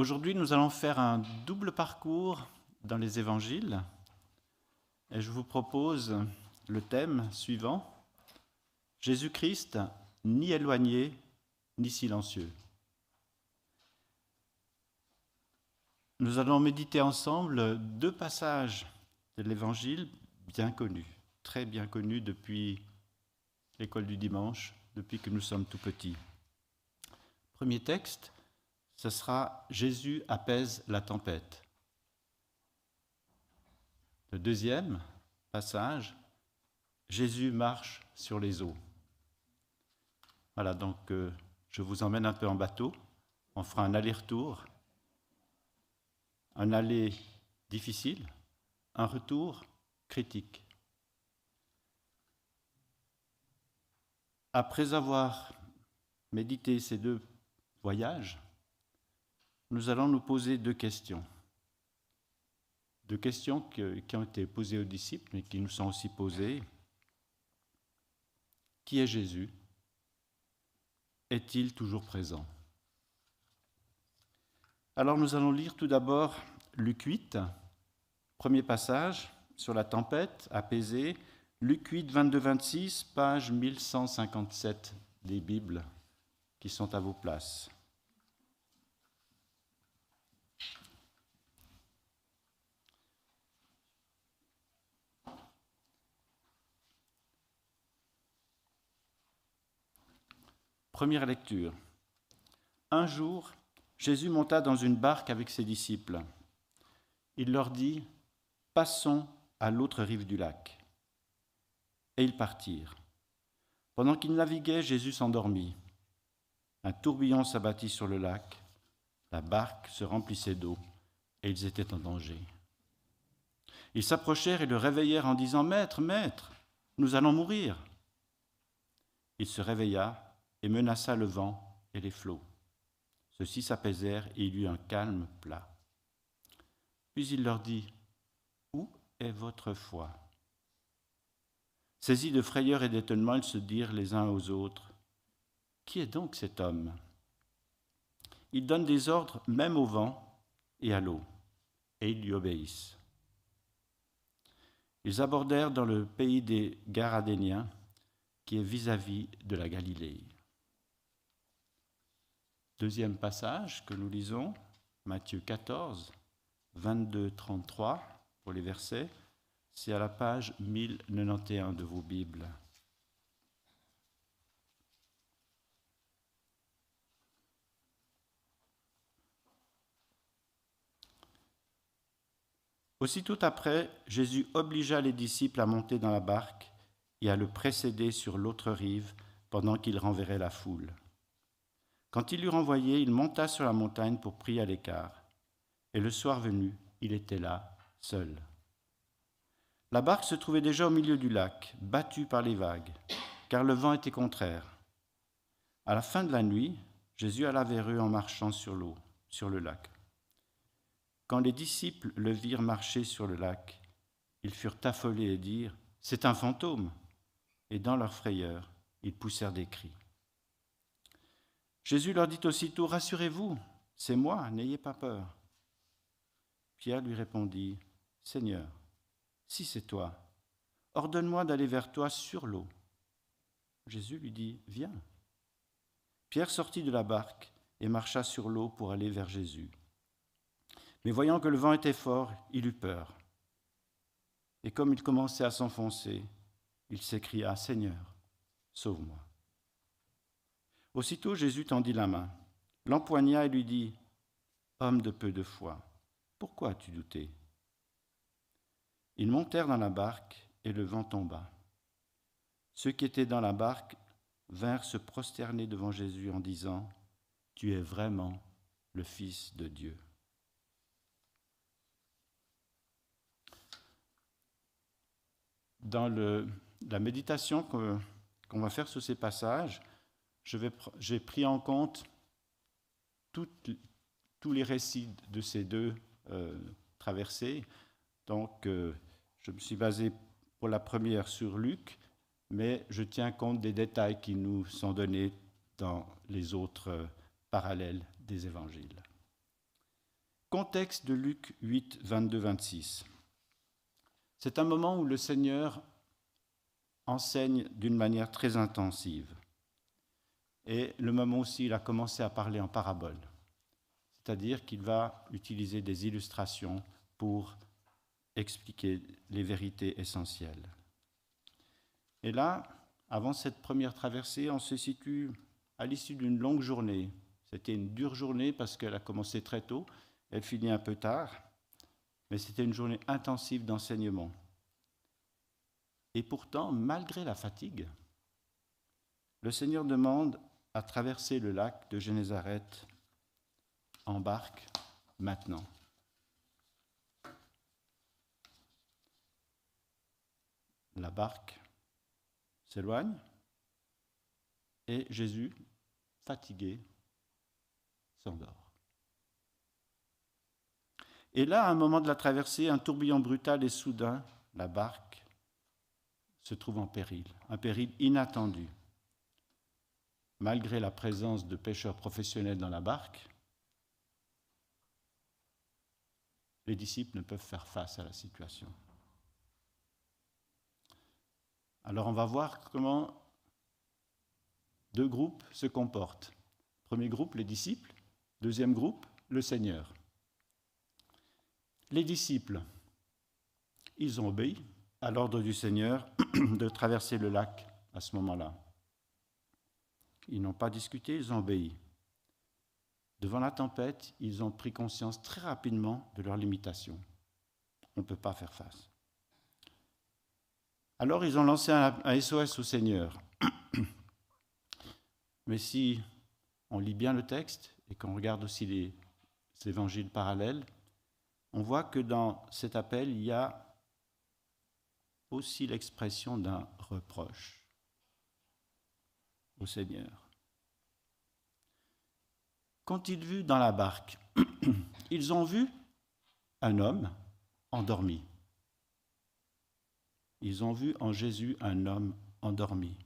Aujourd'hui, nous allons faire un double parcours dans les évangiles. Et je vous propose le thème suivant. Jésus-Christ, ni éloigné, ni silencieux. Nous allons méditer ensemble deux passages de l'Évangile bien connus, très bien connus depuis l'école du dimanche, depuis que nous sommes tout petits. Premier texte, ce sera Jésus apaise la tempête. Le deuxième passage, Jésus marche sur les eaux. Voilà, donc euh, je vous emmène un peu en bateau. On fera un aller-retour. Un aller difficile, un retour critique. Après avoir médité ces deux voyages, nous allons nous poser deux questions. Deux questions qui ont été posées aux disciples, mais qui nous sont aussi posées. Qui est Jésus? Est-il toujours présent? Alors nous allons lire tout d'abord Luc 8, premier passage sur la tempête apaisée. Luc 8, 22-26, page 1157 des Bibles qui sont à vos places. Première lecture. Un jour, Jésus monta dans une barque avec ses disciples. Il leur dit, Passons à l'autre rive du lac. Et ils partirent. Pendant qu'ils naviguaient, Jésus s'endormit. Un tourbillon s'abattit sur le lac, la barque se remplissait d'eau, et ils étaient en danger. Ils s'approchèrent et le réveillèrent en disant, Maître, Maître, nous allons mourir. Il se réveilla et menaça le vent et les flots. Ceux-ci s'apaisèrent et il eut un calme plat. Puis il leur dit, Où est votre foi? Saisis de frayeur et d'étonnement, ils se dirent les uns aux autres, Qui est donc cet homme? Il donne des ordres même au vent et à l'eau, et ils lui obéissent. Ils abordèrent dans le pays des Garadéniens, qui est vis-à-vis -vis de la Galilée. Deuxième passage que nous lisons, Matthieu 14, 22-33 pour les versets. C'est à la page 1091 de vos Bibles. Aussitôt après, Jésus obligea les disciples à monter dans la barque et à le précéder sur l'autre rive pendant qu'il renverrait la foule. Quand il l'eut renvoyé, il monta sur la montagne pour prier à l'écart. Et le soir venu, il était là, seul. La barque se trouvait déjà au milieu du lac, battue par les vagues, car le vent était contraire. À la fin de la nuit, Jésus alla vers eux en marchant sur l'eau, sur le lac. Quand les disciples le virent marcher sur le lac, ils furent affolés et dirent C'est un fantôme Et dans leur frayeur, ils poussèrent des cris. Jésus leur dit aussitôt, Rassurez-vous, c'est moi, n'ayez pas peur. Pierre lui répondit, Seigneur, si c'est toi, ordonne-moi d'aller vers toi sur l'eau. Jésus lui dit, Viens. Pierre sortit de la barque et marcha sur l'eau pour aller vers Jésus. Mais voyant que le vent était fort, il eut peur. Et comme il commençait à s'enfoncer, il s'écria, Seigneur, sauve-moi. Aussitôt Jésus tendit la main, l'empoigna et lui dit, Homme de peu de foi, pourquoi as-tu douté? Ils montèrent dans la barque et le vent tomba. Ceux qui étaient dans la barque vinrent se prosterner devant Jésus en disant, Tu es vraiment le Fils de Dieu. Dans la méditation qu'on va faire sur ces passages, j'ai pris en compte tous les récits de ces deux euh, traversées. Donc, euh, je me suis basé pour la première sur Luc, mais je tiens compte des détails qui nous sont donnés dans les autres euh, parallèles des évangiles. Contexte de Luc 8, 22-26. C'est un moment où le Seigneur enseigne d'une manière très intensive. Et le moment aussi, il a commencé à parler en parabole. C'est-à-dire qu'il va utiliser des illustrations pour expliquer les vérités essentielles. Et là, avant cette première traversée, on se situe à l'issue d'une longue journée. C'était une dure journée parce qu'elle a commencé très tôt, elle finit un peu tard, mais c'était une journée intensive d'enseignement. Et pourtant, malgré la fatigue, le Seigneur demande à traverser le lac de Génézareth en barque maintenant. La barque s'éloigne et Jésus, fatigué, s'endort. Et là, à un moment de la traversée, un tourbillon brutal et soudain, la barque se trouve en péril, un péril inattendu. Malgré la présence de pêcheurs professionnels dans la barque, les disciples ne peuvent faire face à la situation. Alors on va voir comment deux groupes se comportent. Premier groupe, les disciples. Deuxième groupe, le Seigneur. Les disciples, ils ont obéi à l'ordre du Seigneur de traverser le lac à ce moment-là. Ils n'ont pas discuté, ils ont obéi. Devant la tempête, ils ont pris conscience très rapidement de leurs limitations. On ne peut pas faire face. Alors ils ont lancé un SOS au Seigneur. Mais si on lit bien le texte et qu'on regarde aussi les évangiles parallèles, on voit que dans cet appel, il y a aussi l'expression d'un reproche au Seigneur. Qu'ont-ils vu dans la barque Ils ont vu un homme endormi. Ils ont vu en Jésus un homme endormi.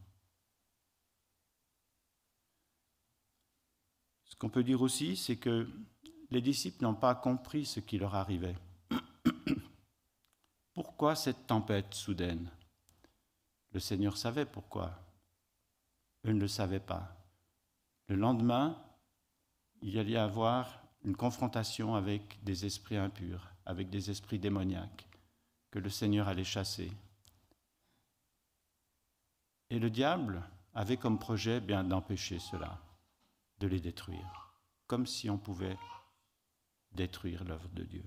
Ce qu'on peut dire aussi, c'est que les disciples n'ont pas compris ce qui leur arrivait. pourquoi cette tempête soudaine? Le Seigneur savait pourquoi. Eux ne le savaient pas. Le lendemain, il y allait avoir une confrontation avec des esprits impurs, avec des esprits démoniaques, que le Seigneur allait chasser. Et le diable avait comme projet bien d'empêcher cela, de les détruire, comme si on pouvait détruire l'œuvre de Dieu.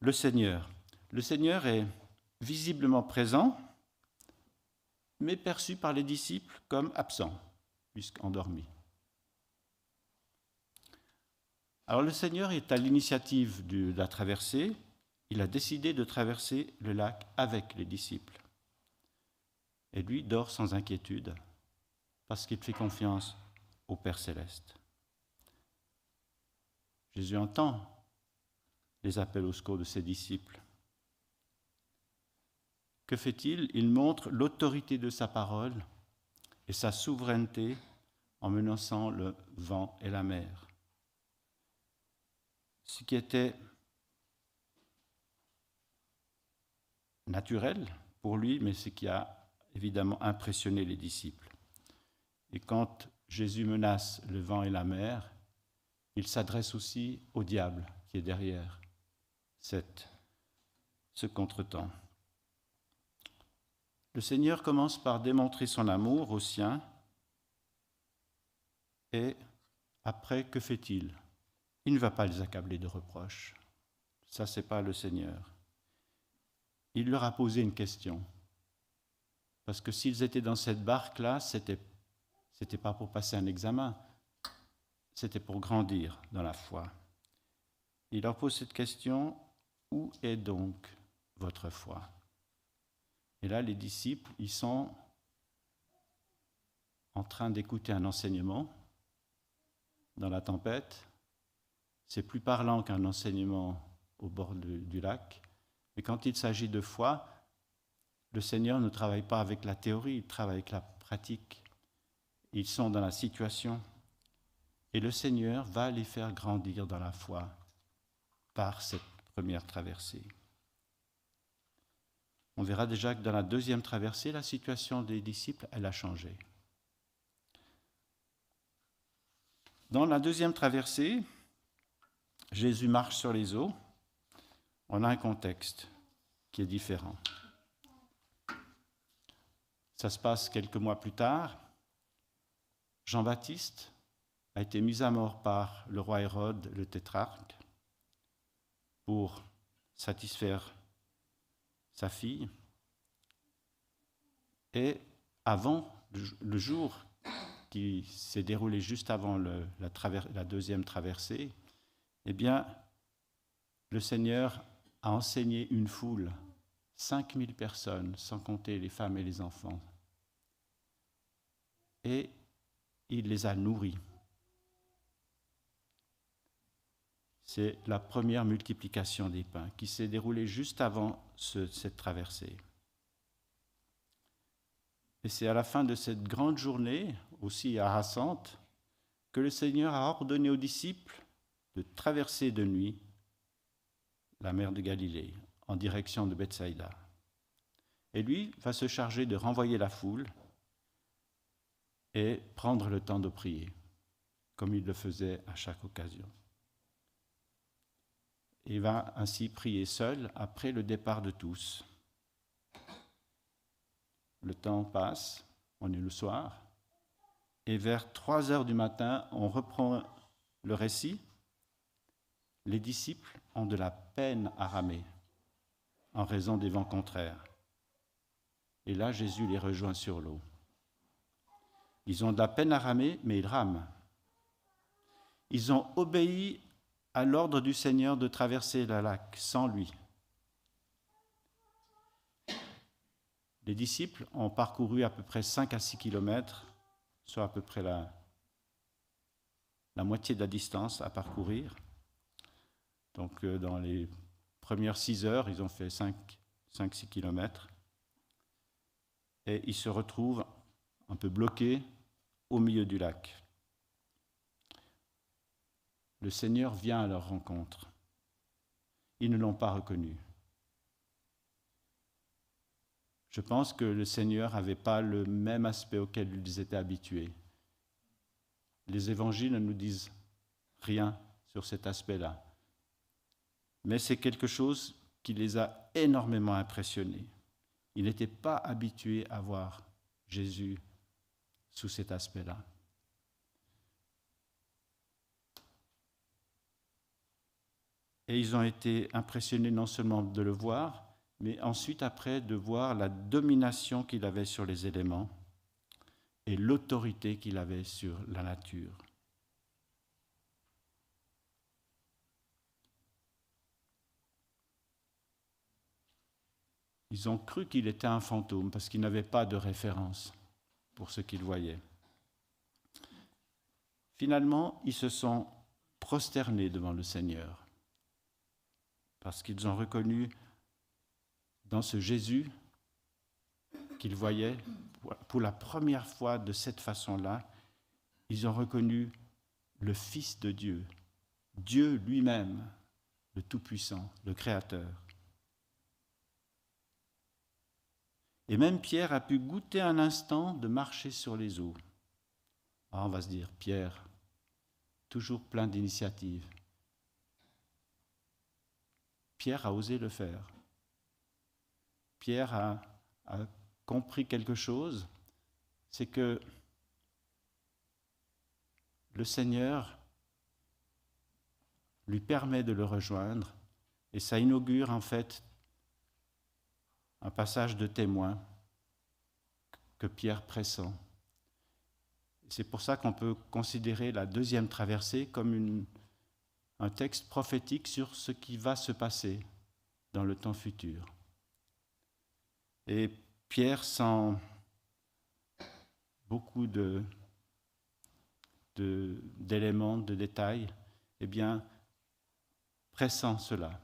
Le Seigneur. Le Seigneur est visiblement présent, mais perçu par les disciples comme absent, puisqu'endormi. Alors le Seigneur est à l'initiative de la traversée. Il a décidé de traverser le lac avec les disciples. Et lui dort sans inquiétude, parce qu'il fait confiance au Père céleste. Jésus entend les appels au secours de ses disciples. Que fait-il? Il montre l'autorité de sa parole et sa souveraineté en menaçant le vent et la mer. Ce qui était naturel pour lui, mais ce qui a évidemment impressionné les disciples. Et quand Jésus menace le vent et la mer, il s'adresse aussi au diable qui est derrière cette, ce contretemps. Le Seigneur commence par démontrer son amour aux siens et après, que fait-il? Il ne va pas les accabler de reproches. Ça, c'est pas le Seigneur. Il leur a posé une question. Parce que s'ils étaient dans cette barque-là, c'était n'était pas pour passer un examen, c'était pour grandir dans la foi. Il leur pose cette question, où est donc votre foi? Et là, les disciples, ils sont en train d'écouter un enseignement dans la tempête. C'est plus parlant qu'un enseignement au bord du lac. Mais quand il s'agit de foi, le Seigneur ne travaille pas avec la théorie, il travaille avec la pratique. Ils sont dans la situation Et le Seigneur va les faire grandir dans la foi par cette première traversée. On verra déjà que dans la deuxième traversée, la situation des disciples, elle a changé. Dans la deuxième traversée, Jésus marche sur les eaux. On a un contexte qui est différent. Ça se passe quelques mois plus tard. Jean-Baptiste a été mis à mort par le roi Hérode, le tétrarque, pour satisfaire sa fille. Et avant le jour qui s'est déroulé juste avant la, deuxième traversée, eh bien, le Seigneur a enseigné une foule, 5000 personnes, sans compter les femmes et les enfants. Et il les a nourris. C'est la première multiplication des pains qui s'est déroulée juste avant cette traversée. Et c'est à la fin de cette grande journée, aussi harassante, que le Seigneur a ordonné aux disciples de traverser de nuit la mer de Galilée en direction de Bethsaïda. Et lui va se charger de renvoyer la foule et prendre le temps de prier, comme il le faisait à chaque occasion. Il va ainsi prier seul après le départ de tous. Le temps passe, on est le soir, et vers 3 heures du matin, on reprend le récit. Les disciples ont de la peine à ramer en raison des vents contraires. Et là, Jésus les rejoint sur l'eau. Ils ont de la peine à ramer, mais ils rament. Ils ont obéi à l'ordre du Seigneur de traverser le lac sans lui. Les disciples ont parcouru à peu près 5 à 6 kilomètres, soit à peu près la, moitié de la distance à parcourir. Donc euh, dans les premières 6 heures, ils ont fait 5-6 kilomètres. Et ils se retrouvent un peu bloqués au milieu du lac. Le Seigneur vient à leur rencontre. Ils ne l'ont pas reconnu. Je pense que le Seigneur n'avait pas le même aspect auquel ils étaient habitués. Les évangiles ne nous disent rien sur cet aspect-là. Mais c'est quelque chose qui les a énormément impressionnés. Ils n'étaient pas habitués à voir Jésus sous cet aspect-là. Et ils ont été impressionnés non seulement de le voir, mais ensuite après de voir la domination qu'il avait sur les éléments et l'autorité qu'il avait sur la nature. Ils ont cru qu'il était un fantôme parce qu'ils n'avaient pas de référence pour ce qu'ils voyaient. Finalement, ils se sont prosternés devant le Seigneur parce qu'ils ont reconnu dans ce Jésus qu'ils voyaient pour la première fois de cette façon-là, ils ont reconnu le Fils de Dieu, Dieu lui-même, le Tout-Puissant, le Créateur. Et même Pierre a pu goûter un instant de marcher sur les eaux. Ah, on va se dire, Pierre, toujours plein d'initiatives. Pierre a osé le faire. Pierre a, compris quelque chose, c'est que le Seigneur lui permet de le rejoindre et ça inaugure en fait un passage de témoin que Pierre pressent. C'est pour ça qu'on peut considérer la deuxième traversée comme un texte prophétique sur ce qui va se passer dans le temps futur. Et Pierre, sans beaucoup de, d'éléments, de, détails, eh bien, pressent cela.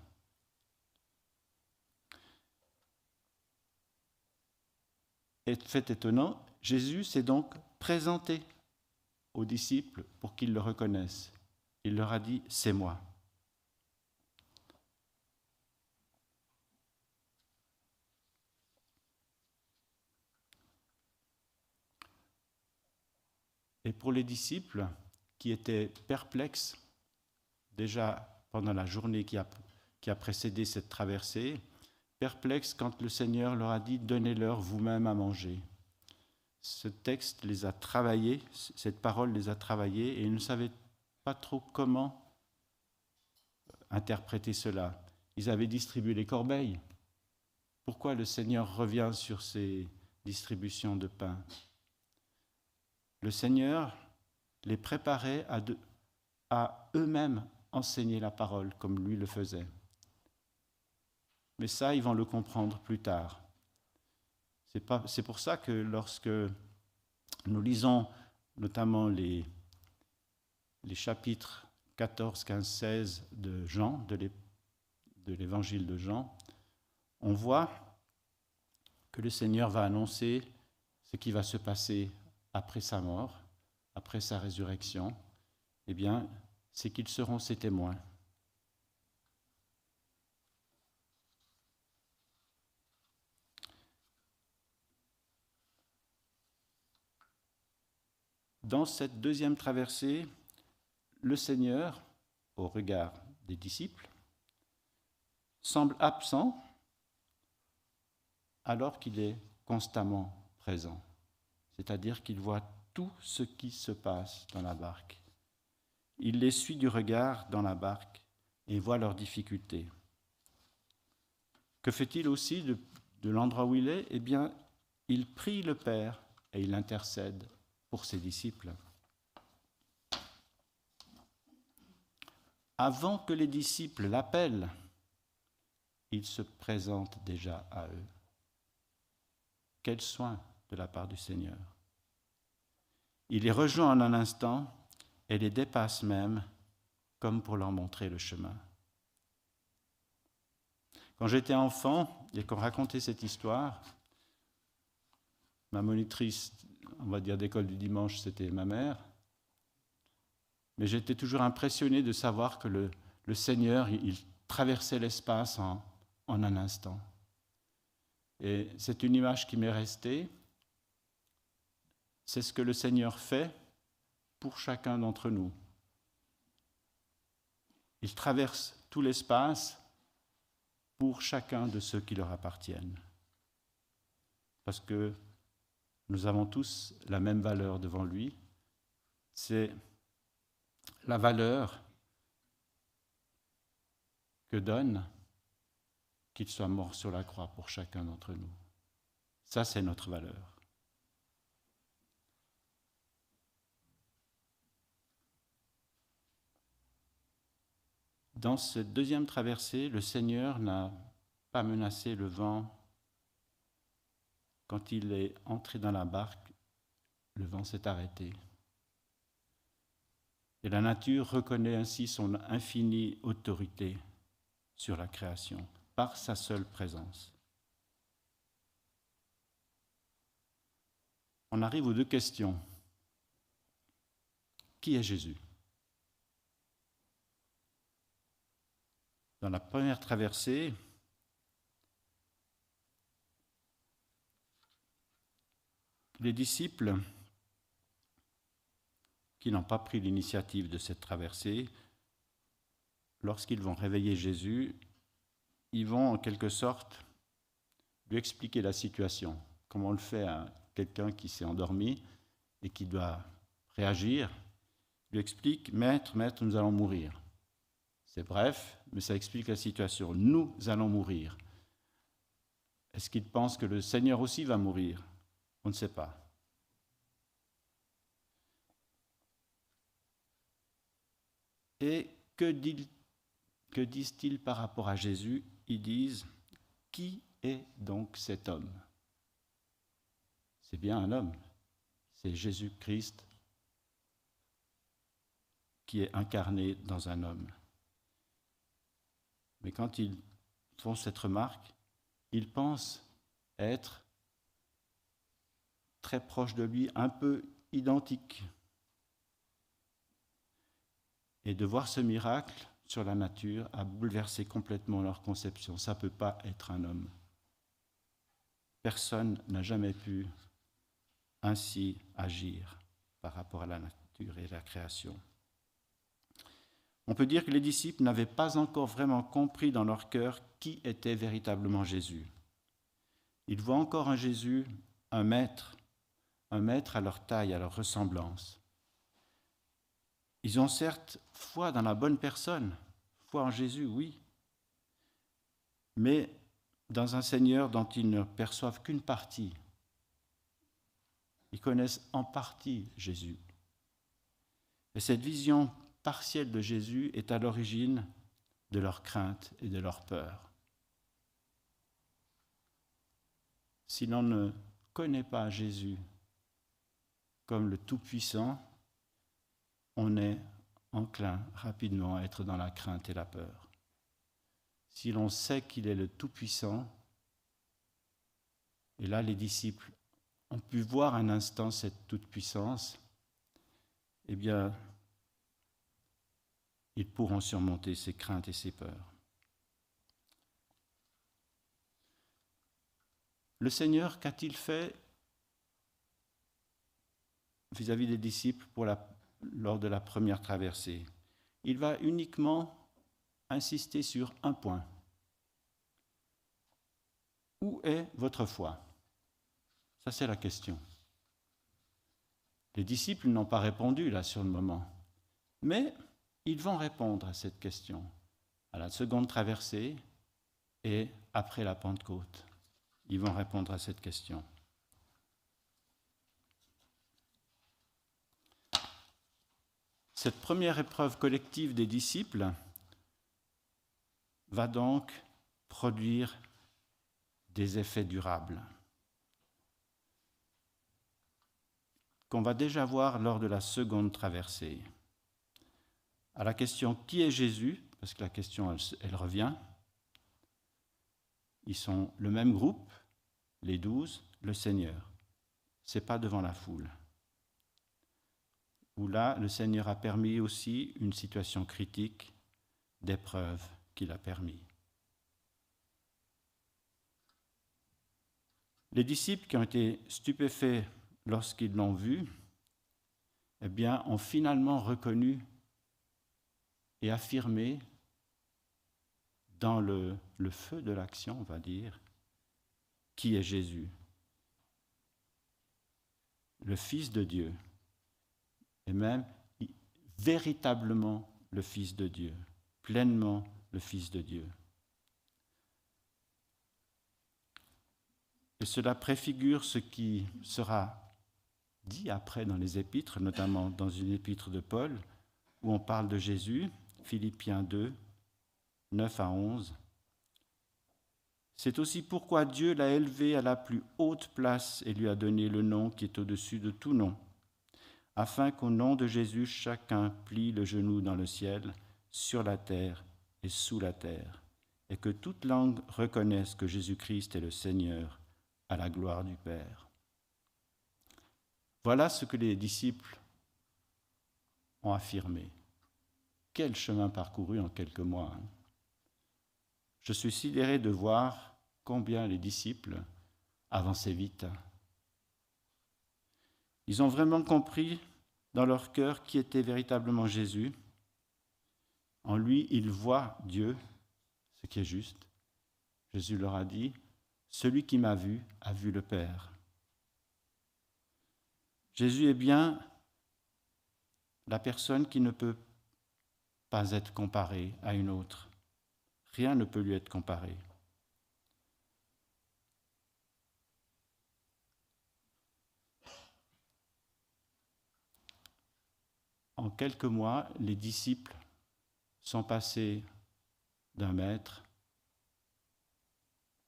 Et fait étonnant, Jésus s'est donc présenté aux disciples pour qu'ils le reconnaissent. Il leur a dit, c'est moi. Et pour les disciples qui étaient perplexes déjà pendant la journée qui a, précédé cette traversée, perplexes quand le Seigneur leur a dit Donnez-leur vous-même à manger. Ce texte les a travaillés, cette parole les a travaillés, et ils ne savaient pas trop comment interpréter cela. Ils avaient distribué les corbeilles. Pourquoi le Seigneur revient sur ces distributions de pain? Le Seigneur les préparait à, à eux-mêmes enseigner la parole comme lui le faisait. Mais ça, ils vont le comprendre plus tard. C'est pour ça que lorsque nous lisons notamment les, les chapitres 14, 15, 16 de Jean, de l'évangile de Jean, on voit que le Seigneur va annoncer ce qui va se passer après sa mort, après sa résurrection, eh bien, c'est qu'ils seront ses témoins. Dans cette deuxième traversée, le Seigneur, au regard des disciples, semble absent alors qu'il est constamment présent c'est-à-dire qu'il voit tout ce qui se passe dans la barque. Il les suit du regard dans la barque et voit leurs difficultés. Que fait-il aussi de, l'endroit où il est? Eh bien, il prie le Père et il intercède pour ses disciples. Avant que les disciples l'appellent, il se présente déjà à eux. Quel soin de la part du Seigneur. Il les rejoint en un instant et les dépasse même, comme pour leur montrer le chemin. Quand j'étais enfant et qu'on racontait cette histoire, ma monitrice, on va dire d'école du dimanche, c'était ma mère, mais j'étais toujours impressionné de savoir que le, Seigneur, il, traversait l'espace en, en un instant. Et c'est une image qui m'est restée, c'est ce que le Seigneur fait pour chacun d'entre nous. Il traverse tout l'espace pour chacun de ceux qui leur appartiennent. Parce que nous avons tous la même valeur devant lui. C'est la valeur que donne qu'il soit mort sur la croix pour chacun d'entre nous. Ça, c'est notre valeur. Dans cette deuxième traversée, le Seigneur n'a pas menacé le vent. Quand il est entré dans la barque, le vent s'est arrêté. Et la nature reconnaît ainsi son infinie autorité sur la création par sa seule présence. On arrive aux deux questions. Qui est Jésus? Dans la première traversée, les disciples qui n'ont pas pris l'initiative de cette traversée, lorsqu'ils vont réveiller Jésus, ils vont en quelque sorte lui expliquer la situation, comme on le fait à quelqu'un qui s'est endormi et qui doit réagir. Il lui explique, Maître, Maître, nous allons mourir. C'est bref, mais ça explique la situation. Nous allons mourir. Est-ce qu'il pense que le Seigneur aussi va mourir? On ne sait pas. Et que, disent-ils par rapport à Jésus? Ils disent, qui est donc cet homme? C'est bien un homme, c'est Jésus-Christ qui est incarné dans un homme. Mais quand ils font cette remarque, ils pensent être très proches de lui, un peu identiques. Et de voir ce miracle sur la nature a bouleversé complètement leur conception. Ça ne peut pas être un homme. Personne n'a jamais pu ainsi agir par rapport à la nature et la création. On peut dire que les disciples n'avaient pas encore vraiment compris dans leur cœur qui était véritablement Jésus. Ils voient encore un Jésus, un maître, un maître à leur taille, à leur ressemblance. Ils ont certes foi dans la bonne personne, foi en Jésus, oui, mais dans un Seigneur dont ils ne perçoivent qu'une partie. Ils connaissent en partie Jésus. Et cette vision partielle de Jésus est à l'origine de leur crainte et de leur peur. Si l'on ne connaît pas Jésus comme le Tout-Puissant, on est enclin rapidement à être dans la crainte et la peur. Si l'on sait qu'il est le Tout-Puissant, et là les disciples ont pu voir un instant cette toute-puissance, eh bien, ils pourront surmonter ces craintes et ces peurs. Le Seigneur, qu'a-t-il fait vis-à-vis des disciples pour la, lors de la première traversée Il va uniquement insister sur un point. Où est votre foi? Ça, c'est la question. Les disciples n'ont pas répondu là sur le moment. Mais ils vont répondre à cette question à la seconde traversée et après la Pentecôte. Ils vont répondre à cette question. Cette première épreuve collective des disciples va donc produire des effets durables qu'on va déjà voir lors de la seconde traversée à la question qui est Jésus, parce que la question, elle, revient. Ils sont le même groupe, les douze, le Seigneur. Ce n'est pas devant la foule. Où là, le Seigneur a permis aussi une situation critique d'épreuve qu'il a permis. Les disciples qui ont été stupéfaits lorsqu'ils l'ont vu, eh bien, ont finalement reconnu et affirmer dans le, le feu de l'action, on va dire, qui est Jésus, le Fils de Dieu, et même véritablement le Fils de Dieu, pleinement le Fils de Dieu. Et cela préfigure ce qui sera dit après dans les épîtres, notamment dans une épître de Paul, où on parle de Jésus, Philippiens 2, 9 à 11. C'est aussi pourquoi Dieu l'a élevé à la plus haute place et lui a donné le nom qui est au-dessus de tout nom, afin qu'au nom de Jésus chacun plie le genou dans le ciel, sur la terre et sous la terre, et que toute langue reconnaisse que Jésus-Christ est le Seigneur, à la gloire du Père. Voilà ce que les disciples ont affirmé. Quel chemin parcouru en quelques mois. Hein. Je suis sidéré de voir combien les disciples avançaient vite. Ils ont vraiment compris dans leur cœur qui était véritablement Jésus. En lui, ils voient Dieu, ce qui est juste. Jésus leur a dit, Celui qui m'a vu a vu le Père. Jésus est bien la personne qui ne peut pas être comparé à une autre. Rien ne peut lui être comparé. En quelques mois, les disciples sont passés d'un maître,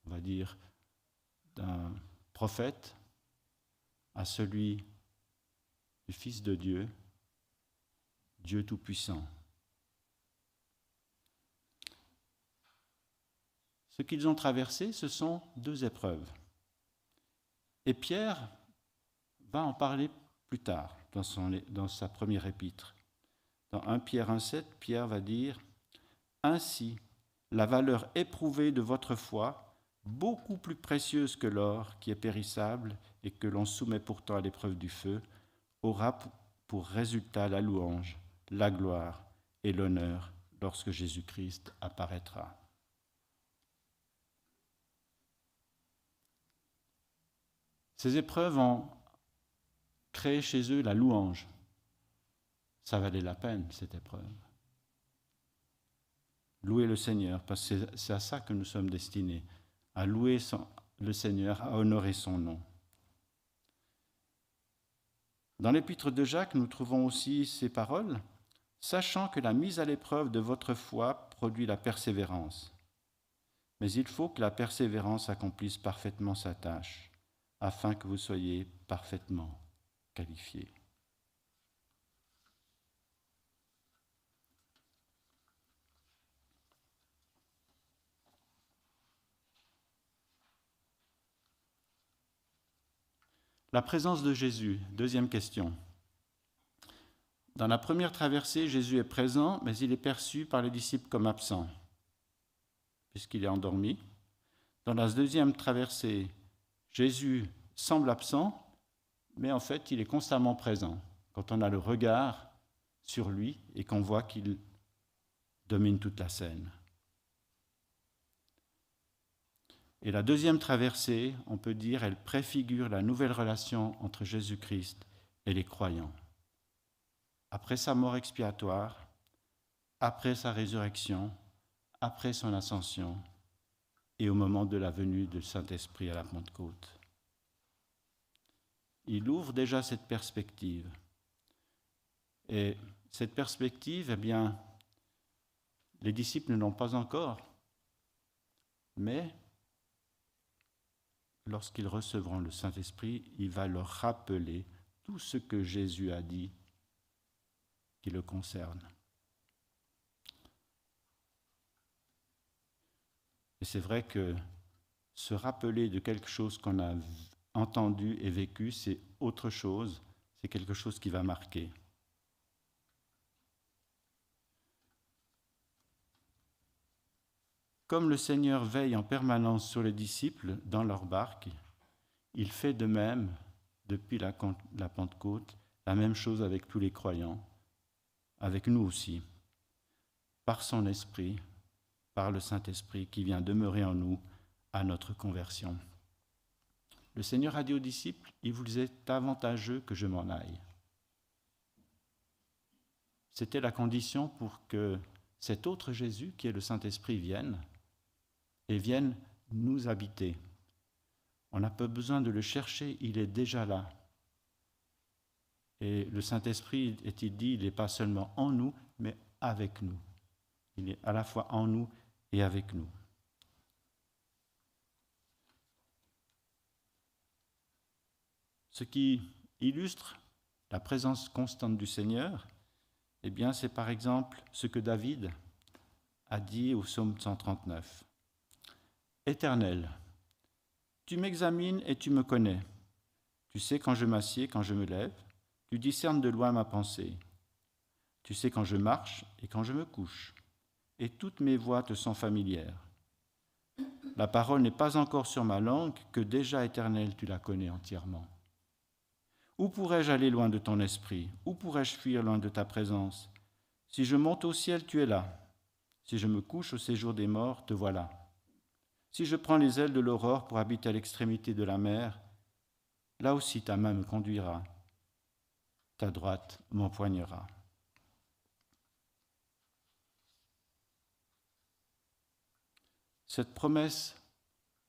on va dire, d'un prophète, à celui du Fils de Dieu, Dieu Tout-Puissant. Ce qu'ils ont traversé, ce sont deux épreuves. Et Pierre va en parler plus tard dans, sa première épître. Dans 1 Pierre 1,7, Pierre va dire Ainsi, la valeur éprouvée de votre foi, beaucoup plus précieuse que l'or qui est périssable et que l'on soumet pourtant à l'épreuve du feu, aura pour résultat la louange, la gloire et l'honneur lorsque Jésus-Christ apparaîtra. Ces épreuves ont créé chez eux la louange. Ça valait la peine, cette épreuve. Louer le Seigneur, parce que c'est à ça que nous sommes destinés, à louer le Seigneur, à honorer son nom. Dans l'épître de Jacques, nous trouvons aussi ces paroles, sachant que la mise à l'épreuve de votre foi produit la persévérance. Mais il faut que la persévérance accomplisse parfaitement sa tâche, afin que vous soyez parfaitement La présence de Jésus, deuxième question. Dans la première traversée, Jésus est présent, mais il est perçu par les disciples comme absent, puisqu'il est endormi. Dans la deuxième traversée, Jésus semble absent, mais en fait, il est constamment présent. Quand on a le regard sur lui et qu'on voit qu'il domine toute la scène. Et la deuxième traversée, on peut dire, elle préfigure la nouvelle relation entre Jésus-Christ et les croyants. Après sa mort expiatoire, après sa résurrection, après son ascension et au moment de la venue du Saint-Esprit à la Pentecôte. Il ouvre déjà cette perspective. Et cette perspective, eh bien, les disciples ne l'ont pas encore, mais lorsqu'ils recevront le Saint-Esprit, il va leur rappeler tout ce que Jésus a dit qui le concerne. Et c'est vrai que se rappeler de quelque chose qu'on a entendu et vécu, c'est autre chose, c'est quelque chose qui va marquer. Comme le Seigneur veille en permanence sur les disciples dans leur barque, il fait de même, depuis la, Pentecôte, la même chose avec tous les croyants, avec nous aussi, par son Esprit, par le Saint-Esprit qui vient demeurer en nous à notre conversion. Le Seigneur a dit aux disciples, il vous est avantageux que je m'en aille. C'était la condition pour que cet autre Jésus, qui est le Saint-Esprit, vienne et vienne nous habiter. On n'a pas besoin de le chercher, il est déjà là. Et le Saint-Esprit, est-il dit, il n'est pas seulement en nous, mais avec nous. Il est à la fois en nous et avec nous. Ce qui illustre la présence constante du Seigneur, eh bien, c'est par exemple ce que David a dit au psaume 139. Éternel, tu m'examines et tu me connais. Tu sais quand je m'assieds, quand je me lève. Tu discernes de loin ma pensée. Tu sais quand je marche et quand je me couche. Et toutes mes voix te sont familières. La parole n'est pas encore sur ma langue, que déjà, Éternel, tu la connais entièrement. Où pourrais-je aller loin de ton esprit? Où pourrais-je fuir loin de ta présence? Si je monte au ciel, tu es là. Si je me couche au séjour des morts, te voilà. Si je prends les ailes de l'aurore pour habiter à l'extrémité de la mer, là aussi ta main me conduira, ta droite m'empoignera. Cette promesse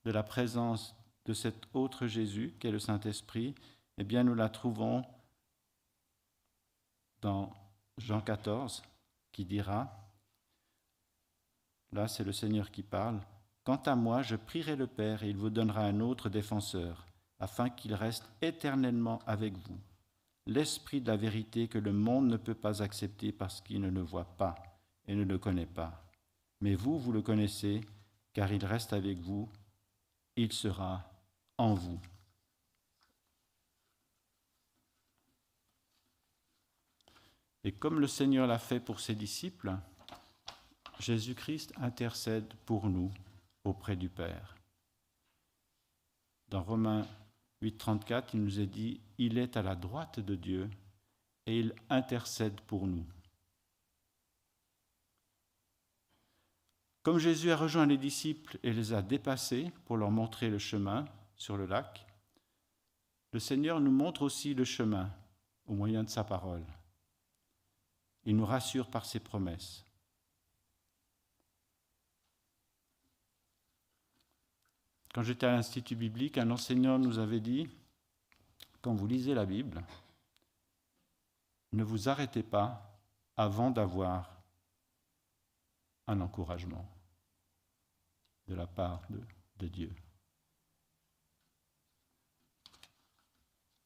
de la présence de cet autre Jésus, qu'est le Saint-Esprit, eh bien nous la trouvons dans Jean 14, qui dira, là c'est le Seigneur qui parle, Quant à moi, je prierai le Père et il vous donnera un autre défenseur, afin qu'il reste éternellement avec vous. L'Esprit de la vérité que le monde ne peut pas accepter parce qu'il ne le voit pas et ne le connaît pas. Mais vous, vous le connaissez, car il reste avec vous, il sera en vous. Et comme le Seigneur l'a fait pour ses disciples, Jésus-Christ intercède pour nous auprès du Père. Dans Romains 8.34, il nous est dit, Il est à la droite de Dieu et il intercède pour nous. Comme Jésus a rejoint les disciples et les a dépassés pour leur montrer le chemin sur le lac, le Seigneur nous montre aussi le chemin au moyen de sa parole. Il nous rassure par ses promesses. Quand j'étais à l'Institut biblique, un enseignant nous avait dit, quand vous lisez la Bible, ne vous arrêtez pas avant d'avoir un encouragement de la part de, Dieu.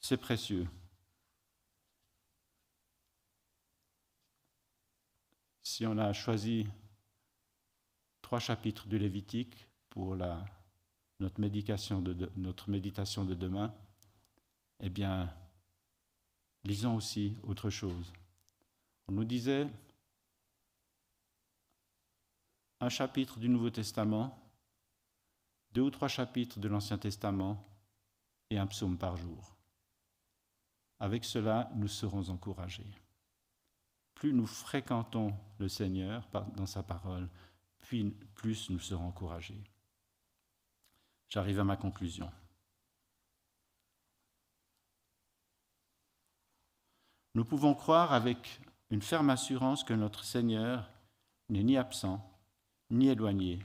C'est précieux. Si on a choisi trois chapitres du Lévitique pour notre méditation de demain, eh bien, lisons aussi autre chose. On nous disait un chapitre du Nouveau Testament, deux ou trois chapitres de l'Ancien Testament et un psaume par jour. Avec cela, nous serons encouragés. Plus nous fréquentons le Seigneur dans sa parole, plus nous serons encouragés. J'arrive à ma conclusion. Nous pouvons croire avec une ferme assurance que notre Seigneur n'est ni absent, ni éloigné,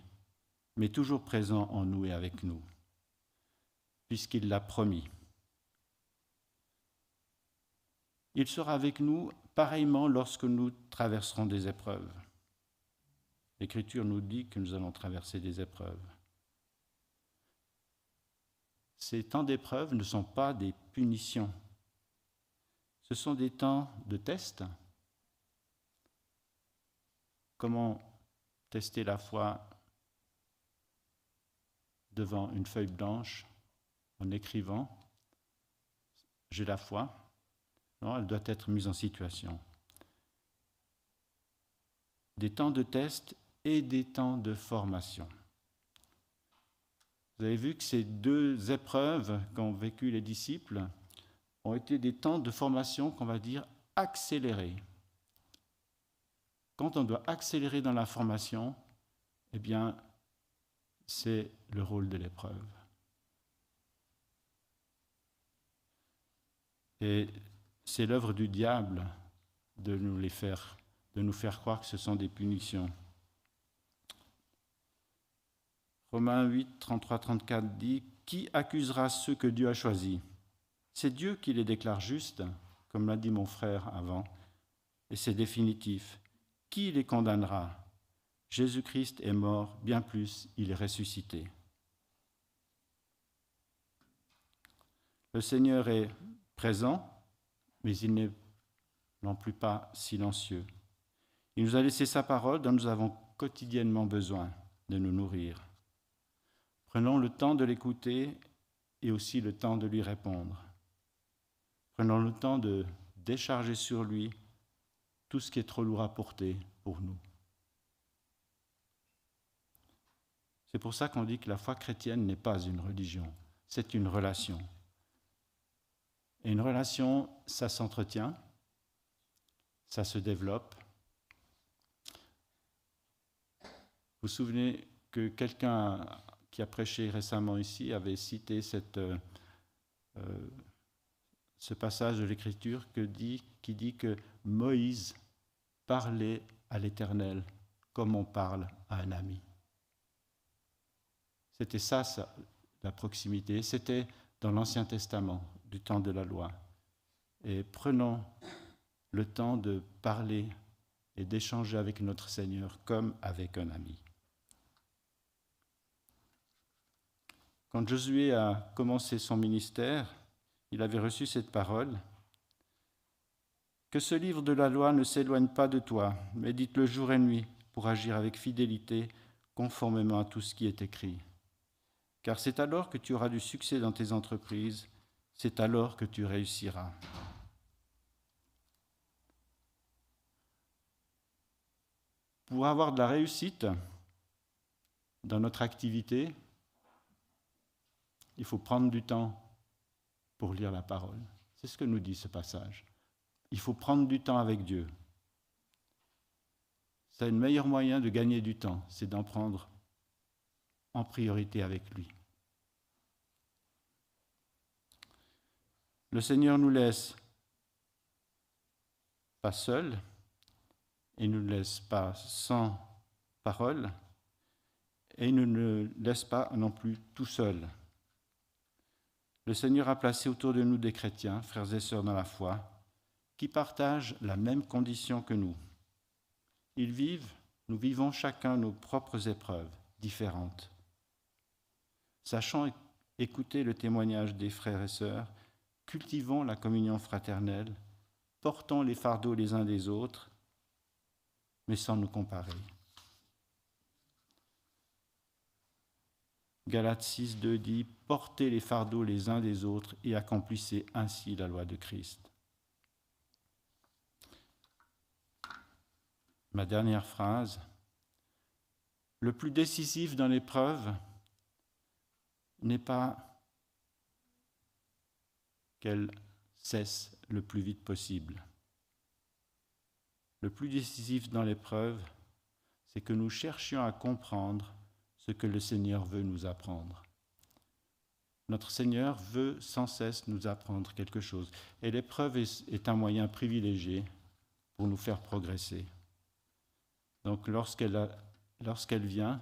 mais toujours présent en nous et avec nous, puisqu'il l'a promis. Il sera avec nous pareillement lorsque nous traverserons des épreuves. L'Écriture nous dit que nous allons traverser des épreuves. Ces temps d'épreuve ne sont pas des punitions. Ce sont des temps de test. Comment tester la foi devant une feuille blanche en écrivant J'ai la foi Elle doit être mise en situation. Des temps de test et des temps de formation. Vous avez vu que ces deux épreuves qu'ont vécues les disciples ont été des temps de formation qu'on va dire accélérés. Quand on doit accélérer dans la formation, eh bien, c'est le rôle de l'épreuve. Et c'est l'œuvre du diable de nous faire, faire croire que ce sont des punitions. Romains 8, 33, 34 dit Qui accusera ceux que Dieu a choisis? C'est Dieu qui les déclare justes, comme l'a dit mon frère avant, et c'est définitif. Qui les condamnera? Jésus-Christ est mort, bien plus, il est ressuscité. Le Seigneur est présent, mais il n'est non plus pas silencieux. Il nous a laissé sa parole dont nous avons quotidiennement besoin de nous nourrir. Prenons le temps de l'écouter et aussi le temps de lui répondre. Prenons le temps de décharger sur lui tout ce qui est trop lourd à porter pour nous. C'est pour ça qu'on dit que la foi chrétienne n'est pas une religion, c'est une relation. Et une relation, ça s'entretient, ça se développe. Vous vous souvenez que quelqu'un qui a prêché récemment ici avait cité euh, euh, ce passage de l'Écriture qui dit que Moïse parlait à l'Éternel comme on parle à un ami. C'était ça, la proximité. C'était dans l'Ancien Testament, du temps de la loi. Et prenons le temps de parler et d'échanger avec notre Seigneur comme avec un ami. Quand Josué a commencé son ministère, il avait reçu cette parole. Que ce livre de la loi ne s'éloigne pas de toi, médite-le jour et nuit pour agir avec fidélité conformément à tout ce qui est écrit. Car c'est alors que tu auras du succès dans tes entreprises, c'est alors que tu réussiras. pour avoir de la réussite dans notre activité, il faut prendre du temps pour lire la parole. C'est ce que nous dit ce passage. Il faut prendre du temps avec Dieu. C'est le meilleur moyen de gagner du temps, c'est d'en prendre en priorité avec lui. Le Seigneur nous laisse pas seuls, il ne nous laisse pas sans parole, et il ne nous laisse pas non plus tout seul. Le Seigneur a placé autour de nous des chrétiens, frères et sœurs dans la foi, qui partagent la même condition que nous. Ils vivent, nous vivons chacun nos propres épreuves différentes. Sachant écouter le témoignage des frères et sœurs, cultivons la communion fraternelle, portons les fardeaux les uns des autres, mais sans nous comparer. Galates 6, 2 dit Portez les fardeaux les uns des autres et accomplissez ainsi la loi de Christ. Ma dernière phrase Le plus décisif dans l'épreuve n'est pas qu'elle cesse le plus vite possible. Le plus décisif dans l'épreuve, c'est que nous cherchions à comprendre ce que le Seigneur veut nous apprendre. Notre Seigneur veut sans cesse nous apprendre quelque chose. Et l'épreuve est un moyen privilégié pour nous faire progresser. Donc lorsqu'elle vient,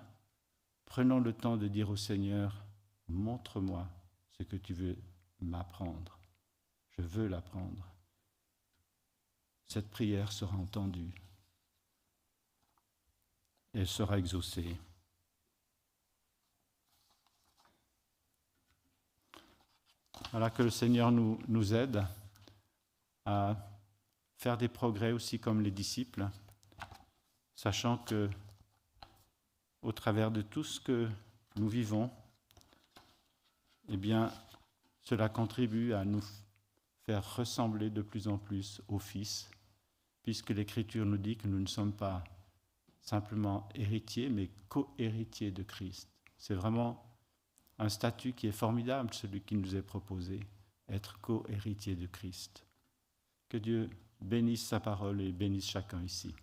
prenons le temps de dire au Seigneur, montre-moi ce que tu veux m'apprendre. Je veux l'apprendre. Cette prière sera entendue. Elle sera exaucée. Voilà que le Seigneur nous, nous aide à faire des progrès aussi comme les disciples, sachant que au travers de tout ce que nous vivons, eh bien, cela contribue à nous faire ressembler de plus en plus au Fils, puisque l'Écriture nous dit que nous ne sommes pas simplement héritiers, mais co-héritiers de Christ. C'est vraiment un statut qui est formidable, celui qui nous est proposé, être co-héritier de Christ. Que Dieu bénisse sa parole et bénisse chacun ici.